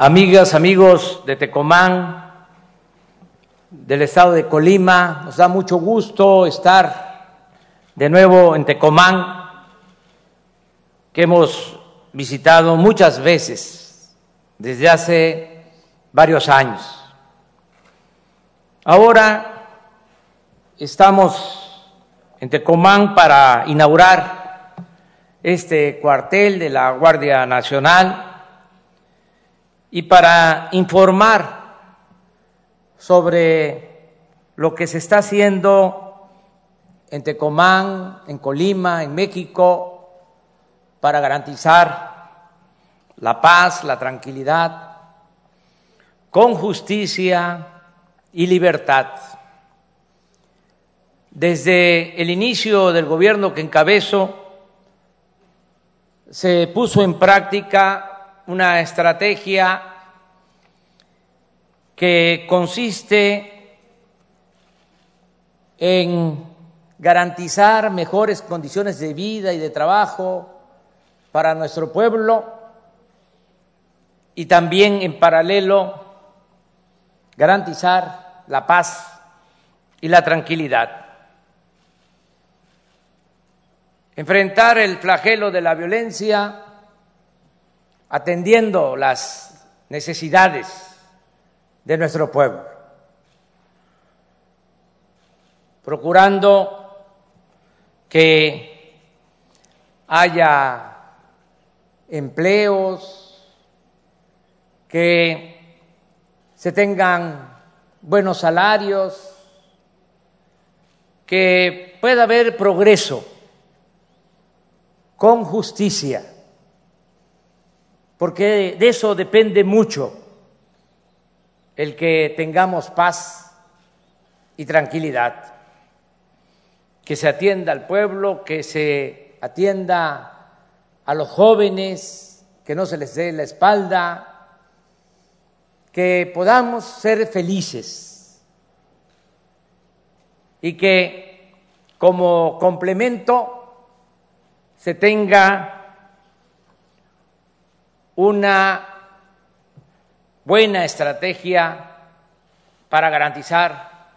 amigas, amigos de Tecomán, del estado de Colima, nos da mucho gusto estar de nuevo en Tecomán, que hemos visitado muchas veces desde hace varios años. Ahora estamos en Tecomán para inaugurar este cuartel de la Guardia Nacional y para informar sobre lo que se está haciendo en Tecomán, en Colima, en México, para garantizar la paz, la tranquilidad, con justicia y libertad. Desde el inicio del gobierno que encabezo, se puso en práctica una estrategia que consiste en garantizar mejores condiciones de vida y de trabajo para nuestro pueblo y también en paralelo garantizar la paz y la tranquilidad. Enfrentar el flagelo de la violencia atendiendo las necesidades de nuestro pueblo, procurando que haya empleos, que se tengan buenos salarios, que pueda haber progreso con justicia porque de eso depende mucho el que tengamos paz y tranquilidad, que se atienda al pueblo, que se atienda a los jóvenes, que no se les dé la espalda, que podamos ser felices. Y que como complemento se tenga una buena estrategia para garantizar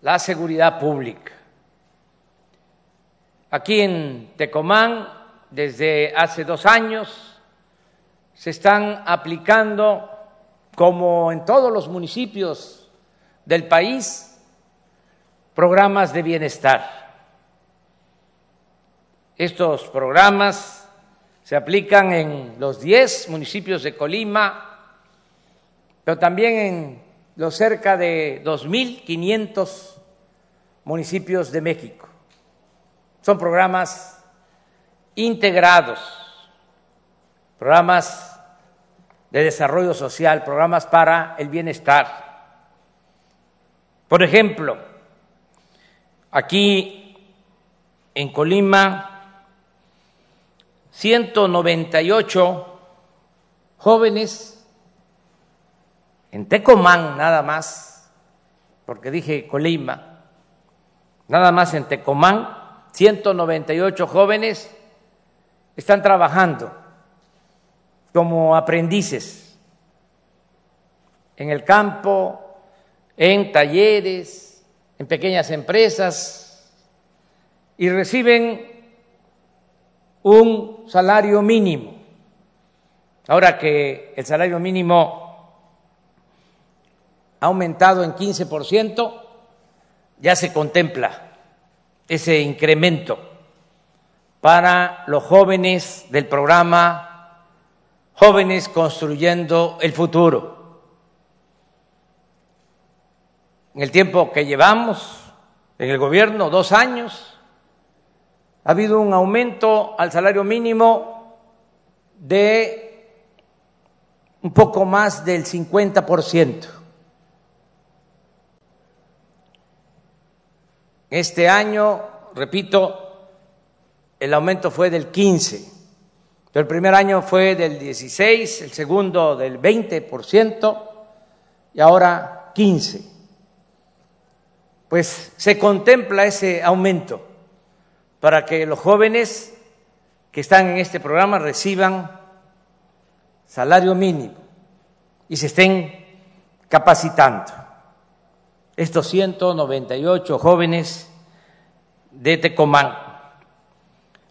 la seguridad pública. Aquí en Tecomán, desde hace dos años, se están aplicando, como en todos los municipios del país, programas de bienestar. Estos programas se aplican en los 10 municipios de Colima, pero también en los cerca de 2.500 municipios de México. Son programas integrados, programas de desarrollo social, programas para el bienestar. Por ejemplo, aquí en Colima 198 jóvenes en Tecomán nada más, porque dije Colima, nada más en Tecomán, 198 jóvenes están trabajando como aprendices en el campo, en talleres, en pequeñas empresas y reciben un salario mínimo. Ahora que el salario mínimo ha aumentado en 15%, ya se contempla ese incremento para los jóvenes del programa Jóvenes Construyendo el Futuro. En el tiempo que llevamos en el gobierno, dos años, ha habido un aumento al salario mínimo de un poco más del 50%. Este año, repito, el aumento fue del 15, pero el primer año fue del 16, el segundo del 20% y ahora 15. Pues se contempla ese aumento para que los jóvenes que están en este programa reciban salario mínimo y se estén capacitando. Estos 198 jóvenes de Tecomán.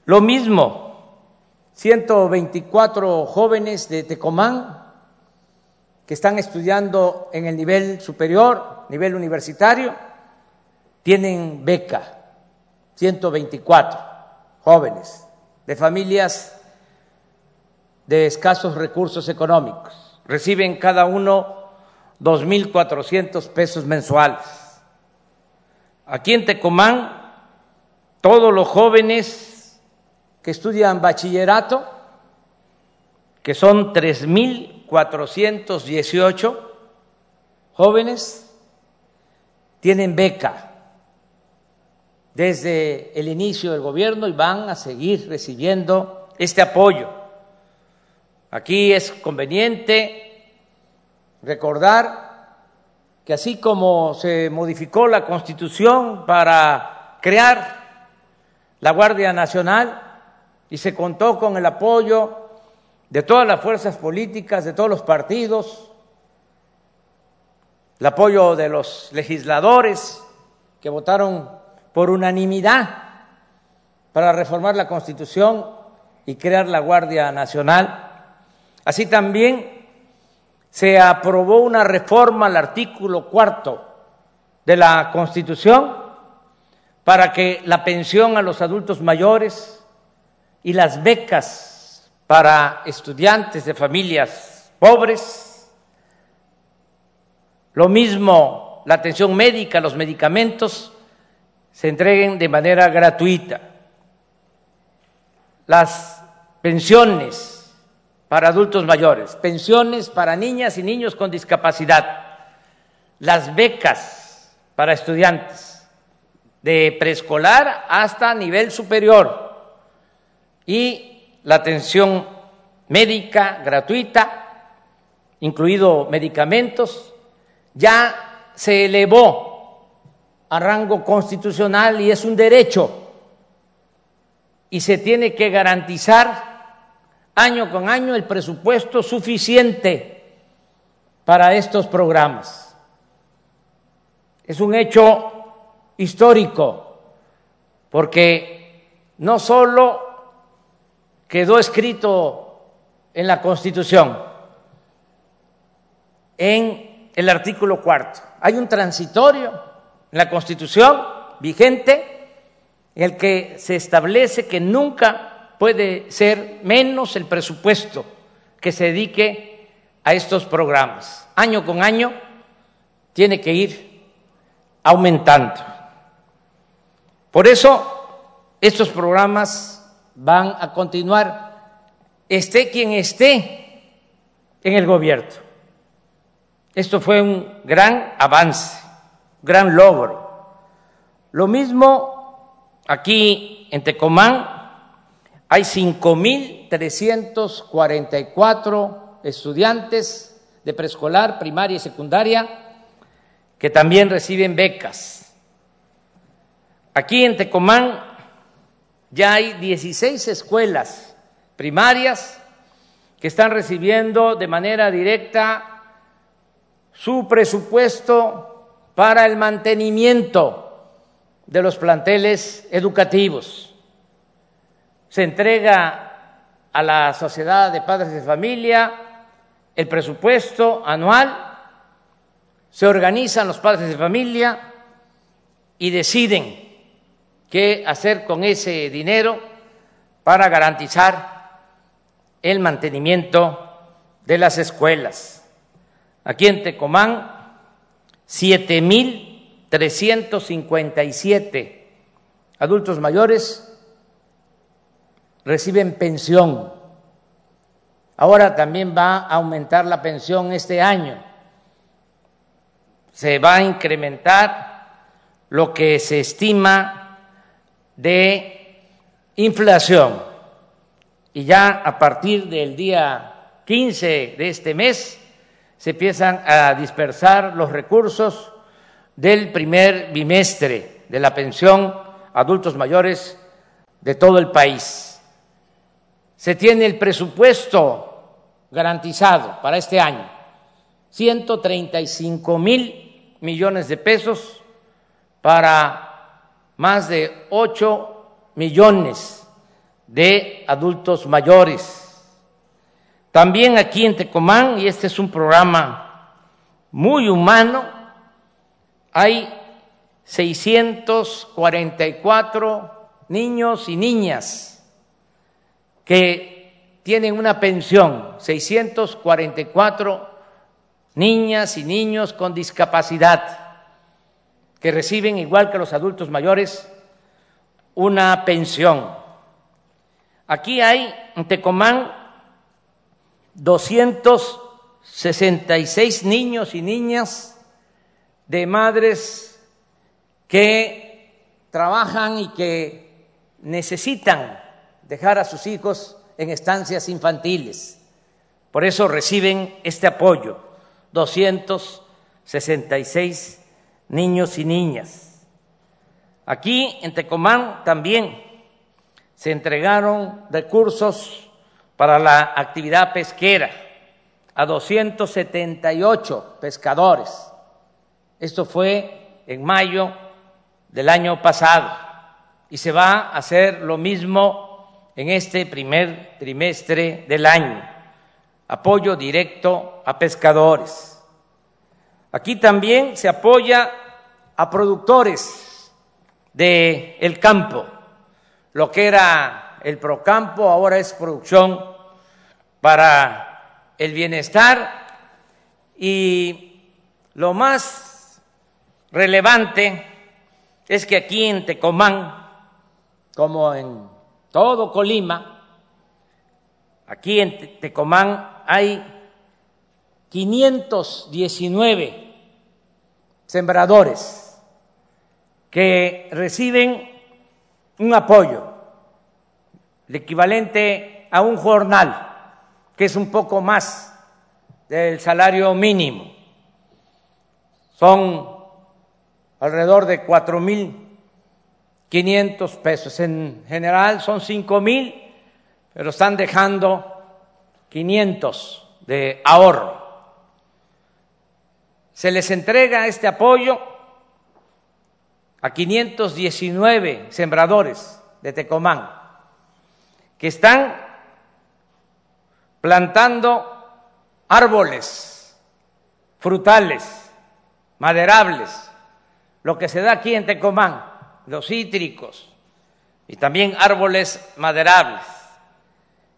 Lo mismo, 124 jóvenes de Tecomán que están estudiando en el nivel superior, nivel universitario, tienen beca, 124 jóvenes de familias de escasos recursos económicos. Reciben cada uno 2.400 pesos mensuales. Aquí en Tecomán, todos los jóvenes que estudian bachillerato, que son 3.418 jóvenes, tienen beca desde el inicio del gobierno y van a seguir recibiendo este apoyo. Aquí es conveniente recordar que así como se modificó la Constitución para crear la Guardia Nacional y se contó con el apoyo de todas las fuerzas políticas, de todos los partidos, el apoyo de los legisladores que votaron por unanimidad para reformar la Constitución y crear la Guardia Nacional, Así también se aprobó una reforma al artículo cuarto de la Constitución para que la pensión a los adultos mayores y las becas para estudiantes de familias pobres, lo mismo la atención médica, los medicamentos, se entreguen de manera gratuita. Las pensiones para adultos mayores, pensiones para niñas y niños con discapacidad, las becas para estudiantes de preescolar hasta nivel superior y la atención médica gratuita, incluido medicamentos, ya se elevó a rango constitucional y es un derecho y se tiene que garantizar año con año el presupuesto suficiente para estos programas. Es un hecho histórico porque no solo quedó escrito en la Constitución, en el artículo cuarto, hay un transitorio en la Constitución vigente en el que se establece que nunca puede ser menos el presupuesto que se dedique a estos programas. Año con año tiene que ir aumentando. Por eso estos programas van a continuar, esté quien esté en el gobierno. Esto fue un gran avance, gran logro. Lo mismo aquí en Tecomán, hay 5.344 estudiantes de preescolar, primaria y secundaria que también reciben becas. Aquí en Tecomán ya hay 16 escuelas primarias que están recibiendo de manera directa su presupuesto para el mantenimiento de los planteles educativos se entrega a la Sociedad de Padres de Familia el presupuesto anual, se organizan los padres de familia y deciden qué hacer con ese dinero para garantizar el mantenimiento de las escuelas. Aquí en Tecomán, 7.357 adultos mayores reciben pensión. Ahora también va a aumentar la pensión este año. Se va a incrementar lo que se estima de inflación. Y ya a partir del día 15 de este mes se empiezan a dispersar los recursos del primer bimestre de la pensión adultos mayores de todo el país se tiene el presupuesto garantizado para este año, 135 mil millones de pesos para más de 8 millones de adultos mayores. También aquí en Tecomán, y este es un programa muy humano, hay 644 niños y niñas que tienen una pensión, 644 niñas y niños con discapacidad que reciben, igual que los adultos mayores, una pensión. Aquí hay en Tecomán 266 niños y niñas de madres que trabajan y que necesitan dejar a sus hijos en estancias infantiles. Por eso reciben este apoyo, 266 niños y niñas. Aquí en Tecomán también se entregaron recursos para la actividad pesquera a 278 pescadores. Esto fue en mayo del año pasado y se va a hacer lo mismo en este primer trimestre del año. Apoyo directo a pescadores. Aquí también se apoya a productores del el campo, lo que era el Procampo ahora es producción para el bienestar y lo más relevante es que aquí en Tecomán, como en todo Colima, aquí en Tecomán hay 519 sembradores que reciben un apoyo, el equivalente a un jornal que es un poco más del salario mínimo. Son alrededor de cuatro mil quinientos pesos. En general son cinco mil, pero están dejando quinientos de ahorro. Se les entrega este apoyo a 519 sembradores de Tecomán que están plantando árboles frutales, maderables, lo que se da aquí en Tecomán, los cítricos y también árboles maderables,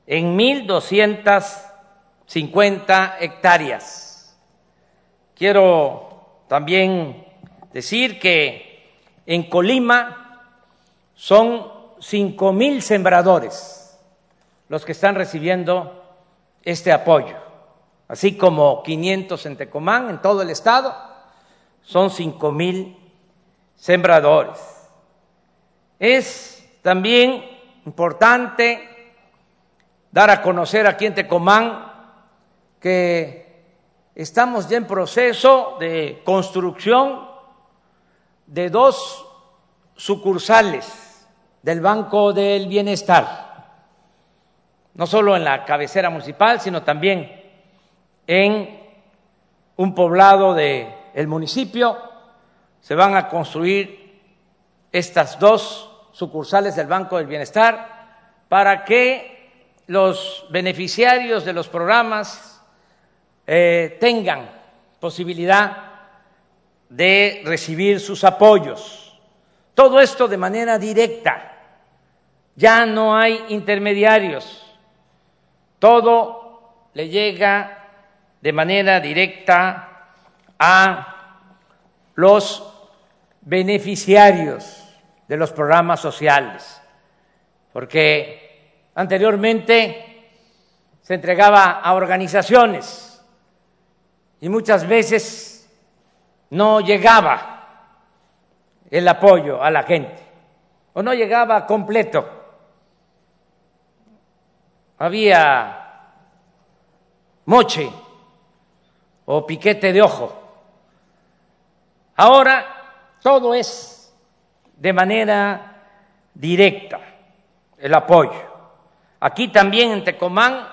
en 1.250 hectáreas. Quiero también decir que en Colima son 5.000 sembradores los que están recibiendo este apoyo, así como 500 en Tecomán, en todo el estado, son 5 mil sembradores. Es también importante dar a conocer aquí en Tecomán que estamos ya en proceso de construcción de dos sucursales del Banco del Bienestar no solo en la cabecera municipal, sino también en un poblado del el municipio. Se van a construir estas dos sucursales del Banco del Bienestar para que los beneficiarios de los programas eh, tengan posibilidad de recibir sus apoyos. Todo esto de manera directa. Ya no hay intermediarios todo le llega de manera directa a los beneficiarios de los programas sociales, porque anteriormente se entregaba a organizaciones y muchas veces no llegaba el apoyo a la gente o no llegaba completo había moche o piquete de ojo. Ahora todo es de manera directa el apoyo. Aquí también en Tecomán,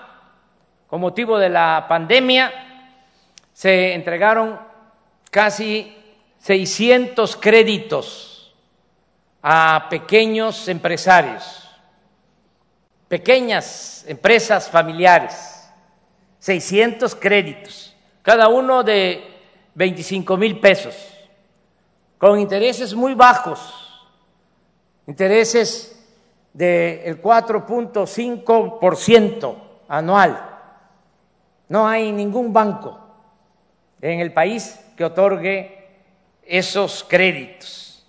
con motivo de la pandemia, se entregaron casi 600 créditos a pequeños empresarios, pequeñas empresas familiares, 600 créditos, cada uno de 25 mil pesos, con intereses muy bajos, intereses del 4.5% anual. No hay ningún banco en el país que otorgue esos créditos.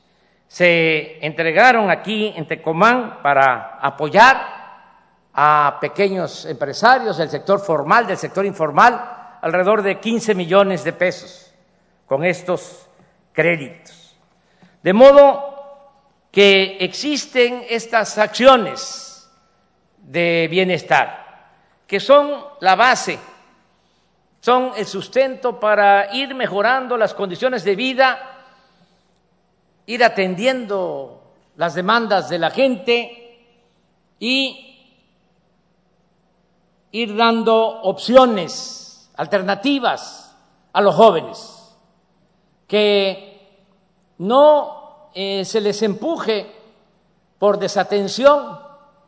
Se entregaron aquí en Tecomán para apoyar a pequeños empresarios del sector formal, del sector informal, alrededor de 15 millones de pesos con estos créditos. De modo que existen estas acciones de bienestar, que son la base, son el sustento para ir mejorando las condiciones de vida, ir atendiendo las demandas de la gente y ir dando opciones, alternativas a los jóvenes, que no eh, se les empuje por desatención,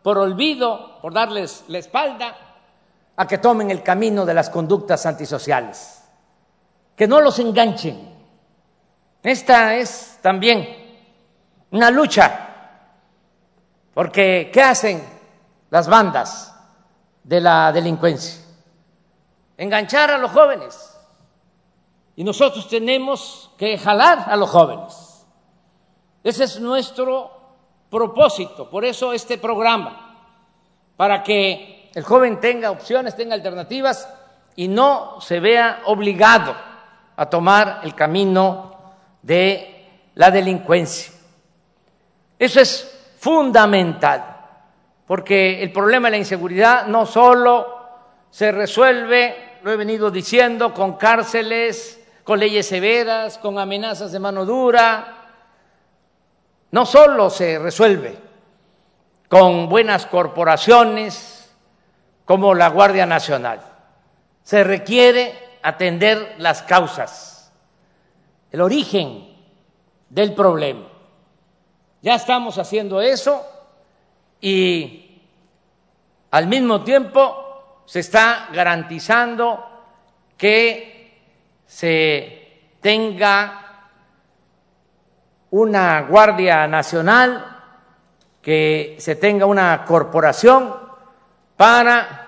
por olvido, por darles la espalda, a que tomen el camino de las conductas antisociales, que no los enganchen. Esta es también una lucha, porque ¿qué hacen las bandas? De la delincuencia, enganchar a los jóvenes. Y nosotros tenemos que jalar a los jóvenes. Ese es nuestro propósito, por eso este programa, para que el joven tenga opciones, tenga alternativas y no se vea obligado a tomar el camino de la delincuencia. Eso es fundamental porque el problema de la inseguridad no solo se resuelve, lo he venido diciendo, con cárceles, con leyes severas, con amenazas de mano dura, no solo se resuelve con buenas corporaciones como la Guardia Nacional, se requiere atender las causas, el origen del problema. Ya estamos haciendo eso y al mismo tiempo se está garantizando que se tenga una Guardia Nacional, que se tenga una corporación para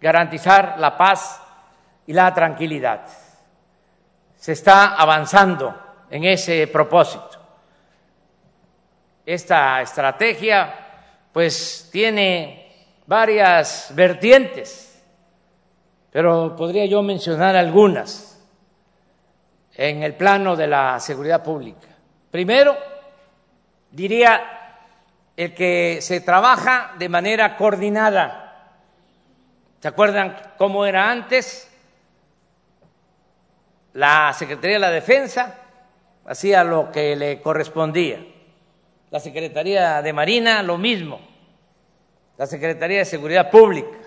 garantizar la paz y la tranquilidad. Se está avanzando en ese propósito. Esta estrategia pues tiene varias vertientes, pero podría yo mencionar algunas en el plano de la seguridad pública. Primero, diría el que se trabaja de manera coordinada. ¿Se acuerdan cómo era antes? La Secretaría de la Defensa hacía lo que le correspondía la Secretaría de Marina lo mismo, la Secretaría de Seguridad Pública,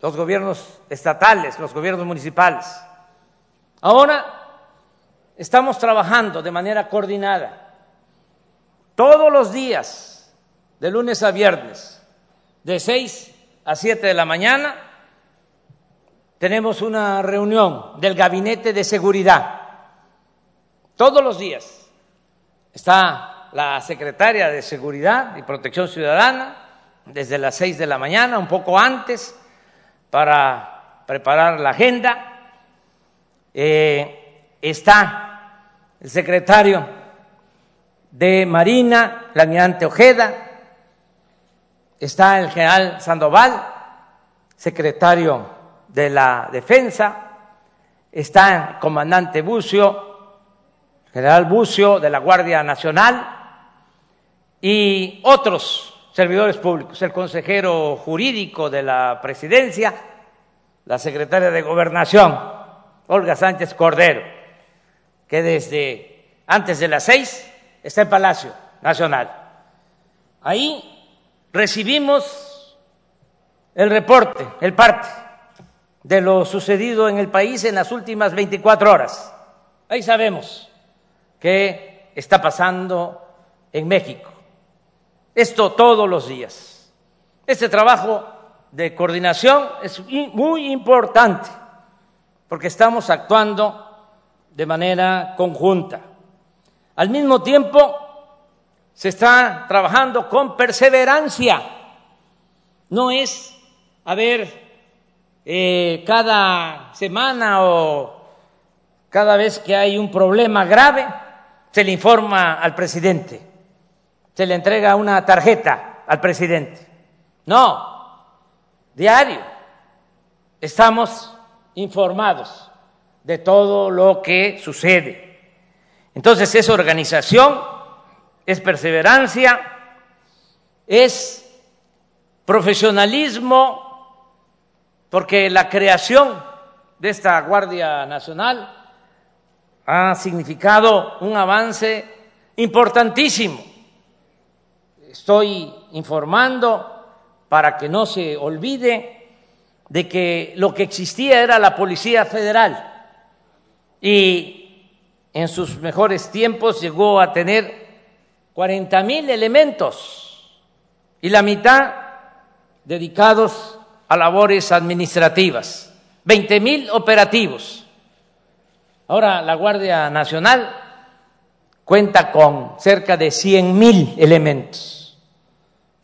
los gobiernos estatales, los gobiernos municipales. Ahora estamos trabajando de manera coordinada todos los días, de lunes a viernes, de 6 a 7 de la mañana, tenemos una reunión del Gabinete de Seguridad. Todos los días está la secretaria de Seguridad y Protección Ciudadana desde las seis de la mañana, un poco antes, para preparar la agenda. Eh, está el secretario de Marina, el almirante Ojeda, está el general Sandoval, secretario de la Defensa, está el comandante Bucio, general Bucio de la Guardia Nacional, y otros servidores públicos, el consejero jurídico de la presidencia, la secretaria de gobernación, Olga Sánchez Cordero, que desde antes de las seis está en Palacio Nacional. Ahí recibimos el reporte, el parte de lo sucedido en el país en las últimas 24 horas. Ahí sabemos qué está pasando en México. Esto todos los días. Este trabajo de coordinación es muy importante porque estamos actuando de manera conjunta. Al mismo tiempo, se está trabajando con perseverancia. No es, a ver, eh, cada semana o cada vez que hay un problema grave, se le informa al presidente, se le entrega una tarjeta al presidente. No, diario estamos informados de todo lo que sucede. Entonces es organización, es perseverancia, es profesionalismo, porque la creación de esta Guardia Nacional ha significado un avance importantísimo. Estoy informando para que no se olvide de que lo que existía era la Policía Federal. Y en sus mejores tiempos llegó a tener 40 mil elementos y la mitad dedicados a labores administrativas, 20 mil operativos. Ahora la Guardia Nacional cuenta con cerca de 100 mil elementos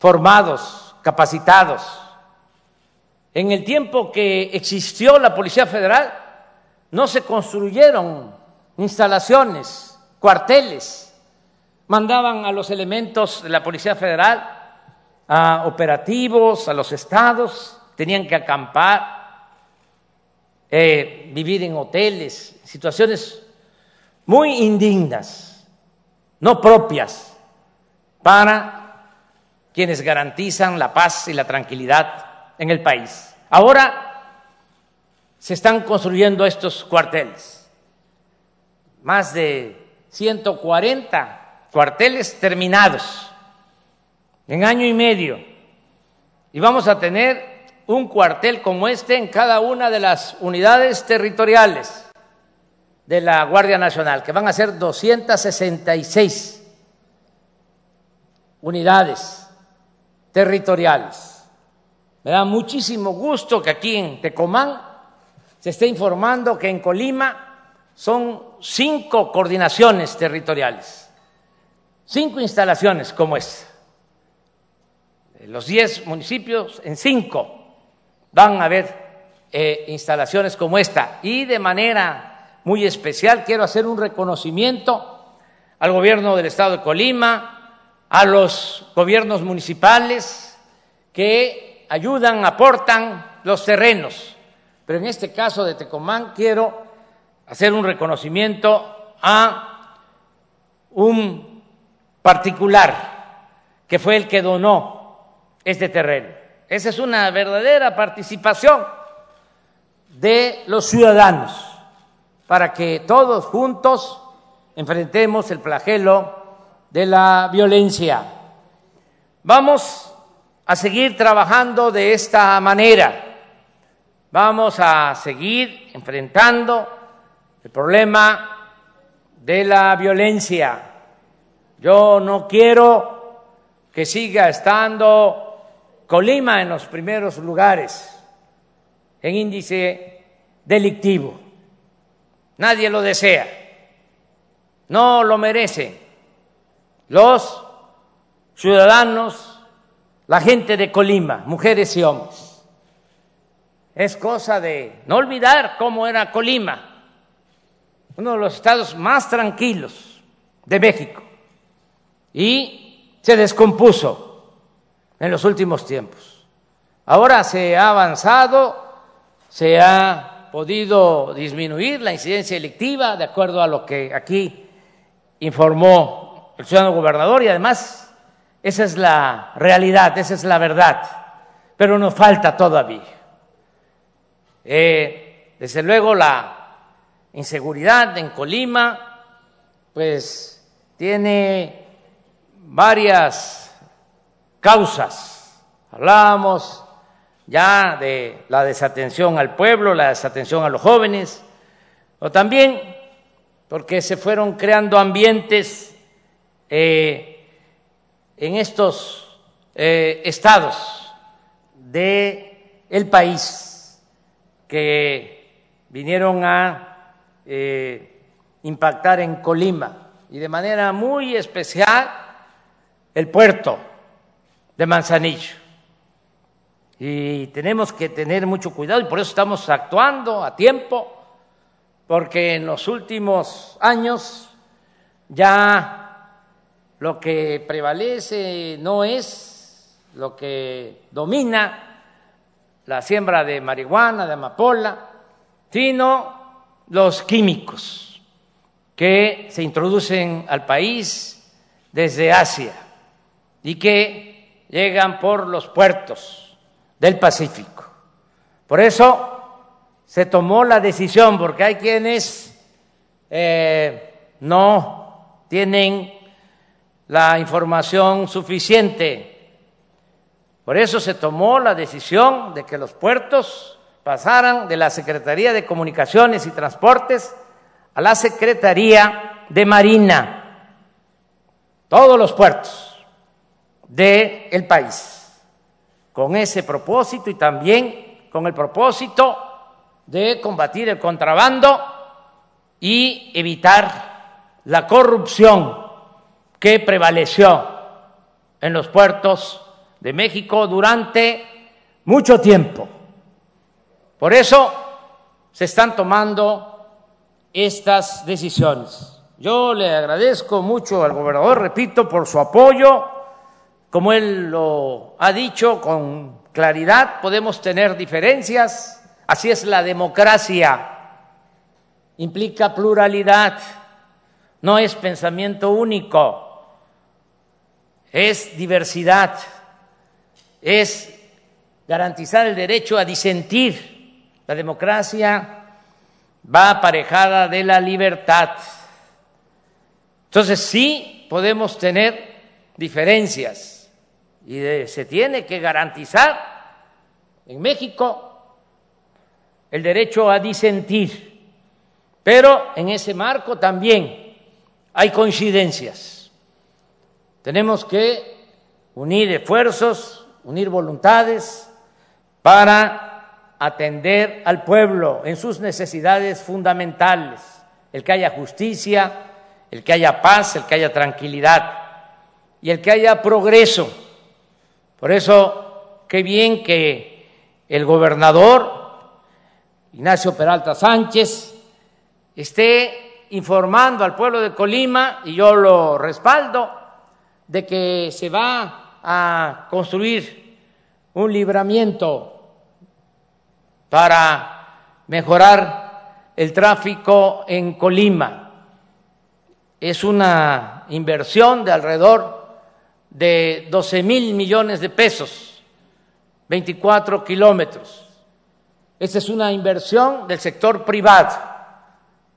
formados, capacitados. En el tiempo que existió la Policía Federal, no se construyeron instalaciones, cuarteles, mandaban a los elementos de la Policía Federal a operativos, a los estados, tenían que acampar, eh, vivir en hoteles, situaciones muy indignas, no propias para quienes garantizan la paz y la tranquilidad en el país. Ahora se están construyendo estos cuarteles. Más de 140 cuarteles terminados en año y medio. Y vamos a tener un cuartel como este en cada una de las unidades territoriales de la Guardia Nacional, que van a ser 266 unidades territoriales. Me da muchísimo gusto que aquí en Tecomán se está informando que en Colima son cinco coordinaciones territoriales, cinco instalaciones como esta. Los diez municipios en cinco van a haber eh, instalaciones como esta. Y de manera muy especial quiero hacer un reconocimiento al gobierno del estado de Colima, a los gobiernos municipales que ayudan, aportan los terrenos pero en este caso de Tecomán quiero hacer un reconocimiento a un particular que fue el que donó este terreno. Esa es una verdadera participación de los ciudadanos para que todos juntos enfrentemos el flagelo de la violencia. Vamos a seguir trabajando de esta manera vamos a seguir enfrentando el problema de la violencia. Yo no quiero que siga estando Colima en los primeros lugares en índice delictivo. Nadie lo desea. No lo merece. Los ciudadanos, la gente de Colima, mujeres y hombres es cosa de no olvidar cómo era Colima, uno de los estados más tranquilos de México, y se descompuso en los últimos tiempos. Ahora se ha avanzado, se ha podido disminuir la incidencia electiva, de acuerdo a lo que aquí informó el ciudadano gobernador, y además esa es la realidad, esa es la verdad, pero nos falta todavía. Eh, desde luego la inseguridad en Colima, pues tiene varias causas. Hablábamos ya de la desatención al pueblo, la desatención a los jóvenes, o también porque se fueron creando ambientes eh, en estos eh, estados del el país que vinieron a eh, impactar en Colima y de manera muy especial el puerto de Manzanillo. Y tenemos que tener mucho cuidado y por eso estamos actuando a tiempo, porque en los últimos años ya lo que prevalece no es lo que domina la siembra de marihuana, de amapola, sino los químicos que se introducen al país desde Asia y que llegan por los puertos del Pacífico. Por eso se tomó la decisión, porque hay quienes eh, no tienen la información suficiente. Por eso se tomó la decisión de que los puertos pasaran de la Secretaría de Comunicaciones y Transportes a la Secretaría de Marina, todos los puertos del país, con ese propósito y también con el propósito de combatir el contrabando y evitar la corrupción que prevaleció en los puertos de México durante mucho tiempo. Por eso se están tomando estas decisiones. Yo le agradezco mucho al gobernador, repito, por su apoyo como él lo ha dicho con claridad, podemos tener diferencias, así es la democracia, implica pluralidad, no es pensamiento único, es diversidad, es garantizar el derecho a disentir. La democracia va aparejada de la libertad. Entonces sí podemos tener diferencias y se tiene que garantizar en México el derecho a disentir, pero en ese marco también hay coincidencias. Tenemos que unir esfuerzos, unir voluntades para atender al pueblo en sus necesidades fundamentales, el que haya justicia, el que haya paz, el que haya tranquilidad y el que haya progreso. Por eso, qué bien que el gobernador Ignacio Peralta Sánchez esté informando al pueblo de Colima, y yo lo respaldo, de que se va a construir un libramiento para mejorar el tráfico en Colima. Es una inversión de alrededor de 12 mil millones de pesos, 24 kilómetros. Esta es una inversión del sector privado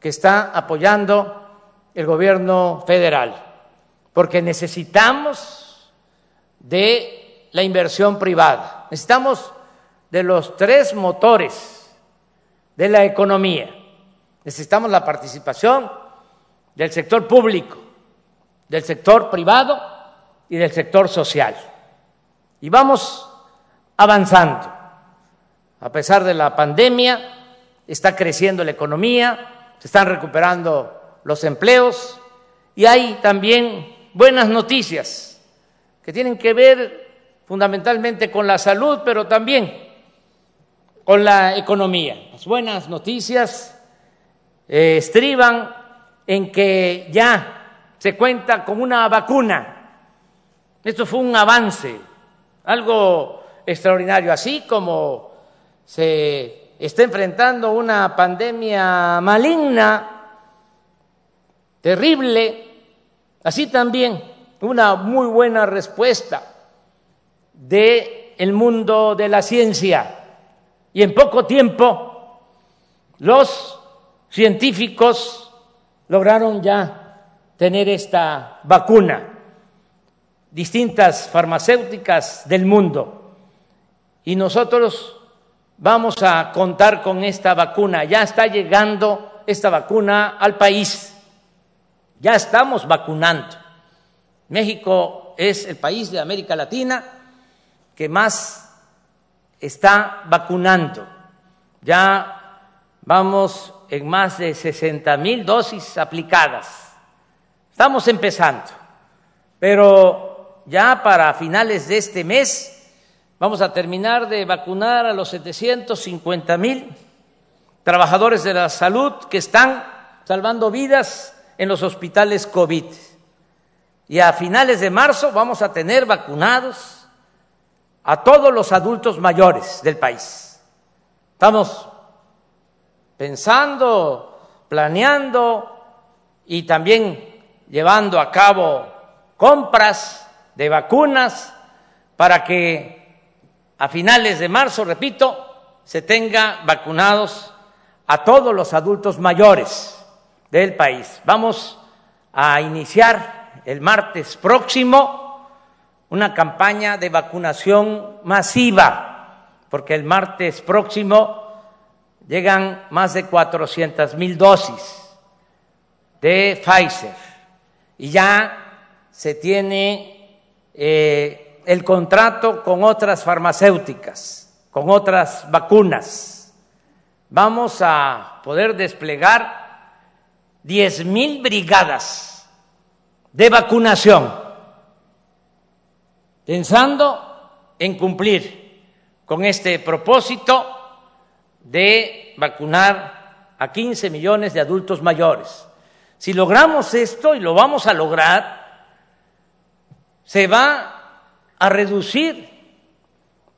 que está apoyando el gobierno federal, porque necesitamos de la inversión privada, necesitamos de los tres motores de la economía, necesitamos la participación del sector público, del sector privado y del sector social. Y vamos avanzando. A pesar de la pandemia, está creciendo la economía, se están recuperando los empleos y hay también buenas noticias que tienen que ver fundamentalmente con la salud, pero también con la economía. Las buenas noticias eh, estriban en que ya se cuenta con una vacuna esto fue un avance, algo extraordinario, así como se está enfrentando una pandemia maligna, terrible, así también una muy buena respuesta del el mundo de la ciencia. Y en poco tiempo los científicos lograron ya tener esta vacuna distintas farmacéuticas del mundo y nosotros vamos a contar con esta vacuna. Ya está llegando esta vacuna al país. Ya estamos vacunando. México es el país de América Latina que más está vacunando. Ya vamos en más de 60 mil dosis aplicadas. Estamos empezando, pero ya para finales de este mes vamos a terminar de vacunar a los 750 mil trabajadores de la salud que están salvando vidas en los hospitales COVID. Y a finales de marzo vamos a tener vacunados a todos los adultos mayores del país. Estamos pensando, planeando y también llevando a cabo compras de vacunas para que a finales de marzo, repito, se tenga vacunados a todos los adultos mayores del país. Vamos a iniciar el martes próximo una campaña de vacunación masiva, porque el martes próximo llegan más de 400 mil dosis de Pfizer y ya se tiene eh, el contrato con otras farmacéuticas, con otras vacunas vamos a poder desplegar diez mil brigadas de vacunación, pensando en cumplir con este propósito de vacunar a 15 millones de adultos mayores. Si logramos esto, y lo vamos a lograr, se va a reducir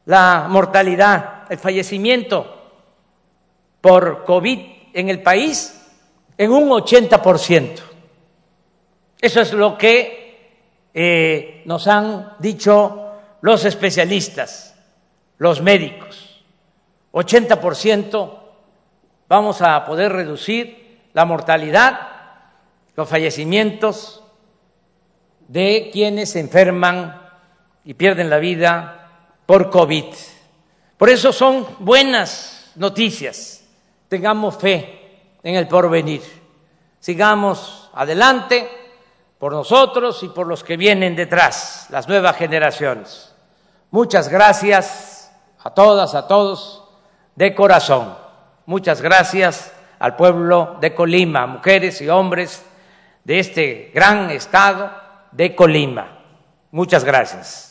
la mortalidad, el fallecimiento por COVID en el país en un 80%. Eso es lo que eh, nos han dicho los especialistas, los médicos. 80% vamos a poder reducir la mortalidad, los fallecimientos de quienes se enferman y pierden la vida por COVID. Por eso son buenas noticias tengamos fe en el porvenir, sigamos adelante por nosotros y por los que vienen detrás, las nuevas generaciones. Muchas gracias a todas, a todos, de corazón. Muchas gracias al pueblo de Colima, mujeres y hombres de este gran estado de Colima. Muchas gracias.